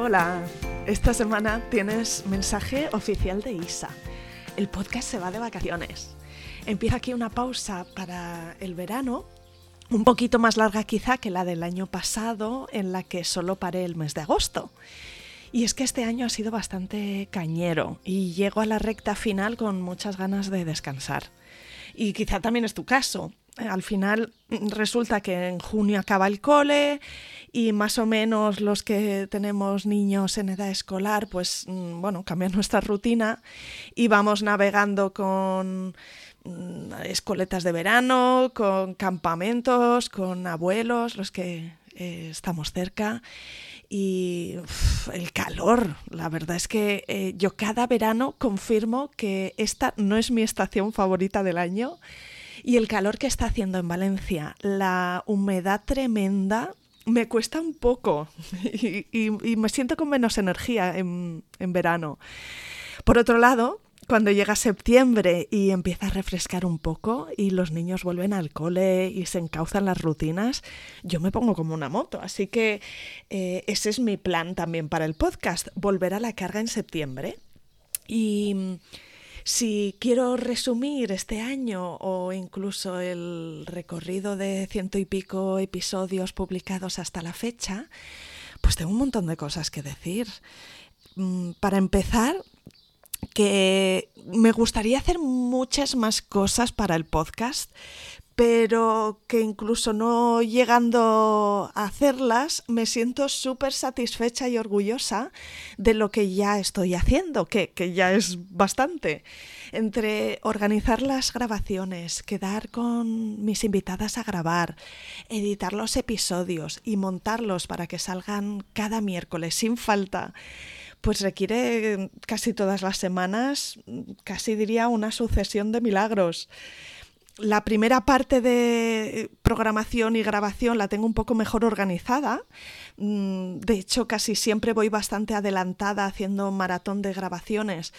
Hola, esta semana tienes mensaje oficial de Isa. El podcast se va de vacaciones. Empieza aquí una pausa para el verano, un poquito más larga quizá que la del año pasado, en la que solo paré el mes de agosto. Y es que este año ha sido bastante cañero y llego a la recta final con muchas ganas de descansar. Y quizá también es tu caso. Al final resulta que en junio acaba el cole y más o menos los que tenemos niños en edad escolar, pues mm, bueno, cambian nuestra rutina y vamos navegando con mm, escoletas de verano, con campamentos, con abuelos, los que eh, estamos cerca y el calor. La verdad es que eh, yo cada verano confirmo que esta no es mi estación favorita del año. Y el calor que está haciendo en Valencia, la humedad tremenda, me cuesta un poco y, me siento con menos energía en verano. Por otro lado, cuando llega septiembre y empieza a refrescar un poco y los niños vuelven al cole y se encauzan las rutinas, yo me pongo como una moto. Así que eh, ese es mi plan también para el podcast, volver a la carga en septiembre. Y si quiero resumir este año o incluso el recorrido de ciento y pico episodios publicados hasta la fecha, pues tengo un montón de cosas que decir. Mm, para empezar, que me gustaría hacer muchas más cosas para el podcast, pero que incluso no llegando a hacerlas, me siento súper satisfecha y orgullosa de lo que ya estoy haciendo, que, que, ya es bastante. Entre organizar las grabaciones, quedar con mis invitadas a grabar, editar los episodios y montarlos para que salgan cada miércoles sin falta pues requiere casi todas las semanas, casi diría una sucesión de milagros. La primera parte de programación y grabación la tengo un poco mejor organizada. Mm, de hecho, casi siempre voy bastante adelantada haciendo maratón de grabaciones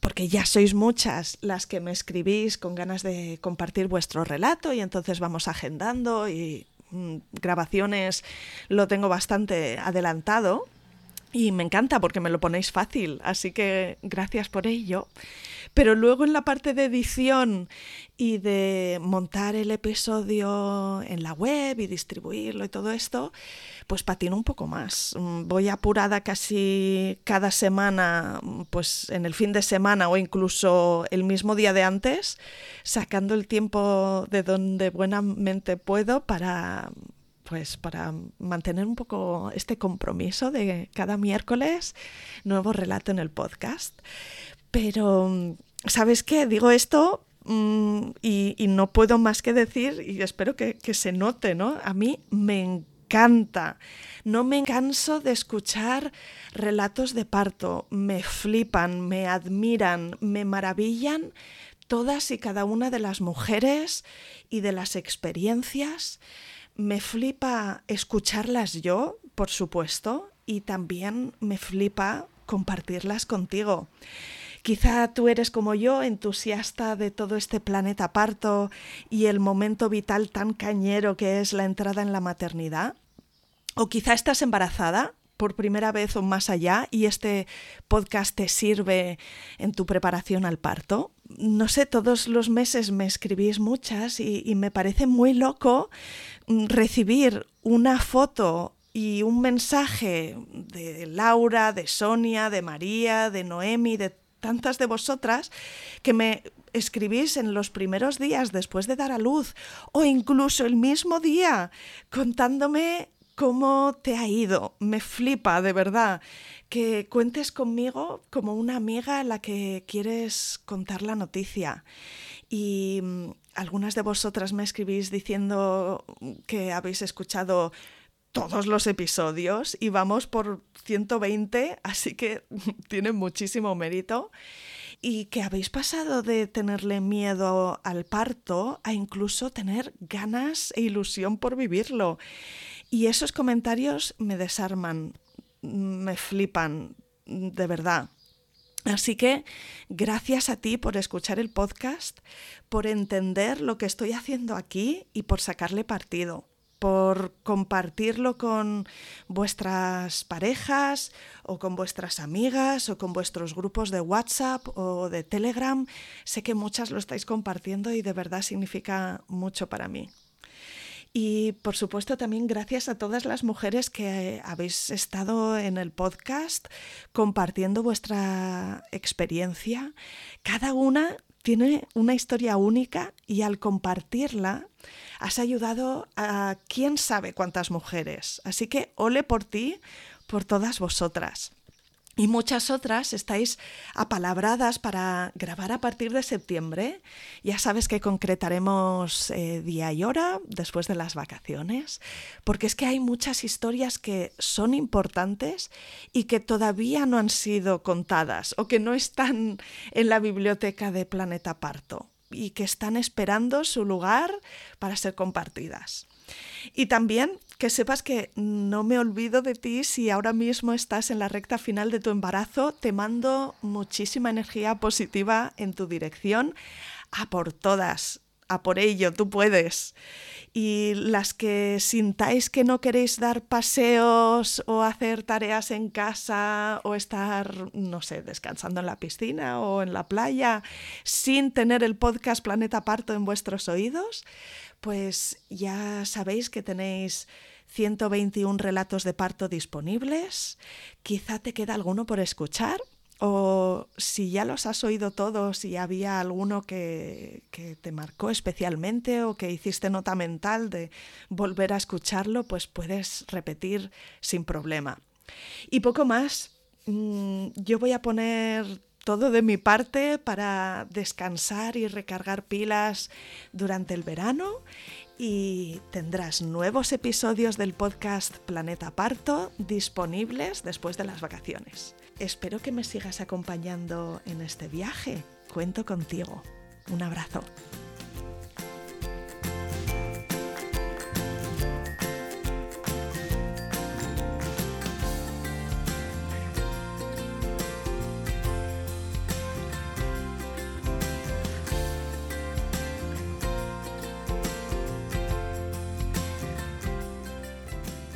porque ya sois muchas las que me escribís con ganas de compartir vuestro relato y entonces vamos agendando y mm, grabaciones lo tengo bastante adelantado y me encanta porque me lo ponéis fácil, así que gracias por ello. Pero luego en la parte de edición y de montar el episodio en la web y distribuirlo y todo esto, pues patino un poco más. Voy apurada casi cada semana, pues en el fin de semana o incluso el mismo día de antes, sacando el tiempo de donde buenamente puedo para pues para mantener un poco este compromiso de cada miércoles nuevo relato en el podcast. Pero, ¿sabes qué? Digo esto mm, y, no puedo más que decir, y espero que, que se note, ¿no? A mí me encanta. No me canso de escuchar relatos de parto. Me flipan, me admiran, me maravillan todas y cada una de las mujeres y de las experiencias me flipa escucharlas yo, por supuesto, y también me flipa compartirlas contigo. Quizá tú eres como yo, entusiasta de todo este planeta parto y el momento vital tan cañero que es la entrada en la maternidad. O quizá estás embarazada por primera vez o más allá y este podcast te sirve en tu preparación al parto. No sé, todos los meses me escribís muchas y, me parece muy loco mm, recibir una foto y un mensaje de Laura, de Sonia, de María, de Noemi, de tantas de vosotras que me escribís en los primeros días después de dar a luz o incluso el mismo día contándome cómo te ha ido. Me flipa, de verdad, que cuentes conmigo como una amiga a la que quieres contar la noticia. Y mm, algunas de vosotras me escribís diciendo que habéis escuchado todos los episodios y vamos por 120, así que tiene muchísimo mérito. Y que habéis pasado de tenerle miedo al parto a incluso tener ganas e ilusión por vivirlo. Y esos comentarios me desarman, me flipan, de verdad. Así que gracias a ti por escuchar el podcast, por entender lo que estoy haciendo aquí y por sacarle partido. por compartirlo con vuestras parejas o con vuestras amigas o con vuestros grupos de WhatsApp o de Telegram. Sé que muchas lo estáis compartiendo y de verdad significa mucho para mí. Y por supuesto también gracias a todas las mujeres que habéis estado en el podcast compartiendo vuestra experiencia. Cada una tiene una historia única y al compartirla has ayudado a quién sabe cuántas mujeres. Así que ole por ti, por todas vosotras. Y muchas otras estáis apalabradas para grabar a partir de septiembre. Ya sabes que concretaremos eh, día y hora después de las vacaciones, porque es que hay muchas historias que son importantes y que todavía no han sido contadas o que no están en la biblioteca de Planeta Parto y que están esperando su lugar para ser compartidas. Y también que sepas que no me olvido de ti si ahora mismo estás en la recta final de tu embarazo. Te mando muchísima energía positiva en tu dirección. A por todas, a por ello, tú puedes. Y las que sintáis que no queréis dar paseos o hacer tareas en casa o estar, no sé, descansando en la piscina o en la playa sin tener el podcast Planeta Parto en vuestros oídos, pues ya sabéis que tenéis 121 relatos de parto disponibles. Quizá te queda alguno por escuchar. O si ya los has oído todos y había alguno que, que, te marcó especialmente o que hiciste nota mental de volver a escucharlo, pues puedes repetir sin problema. Y poco más, mm, yo voy a poner todo de mi parte para descansar y recargar pilas durante el verano y tendrás nuevos episodios del podcast Planeta Parto disponibles después de las vacaciones. Espero que me sigas acompañando en este viaje. Cuento contigo. Un abrazo.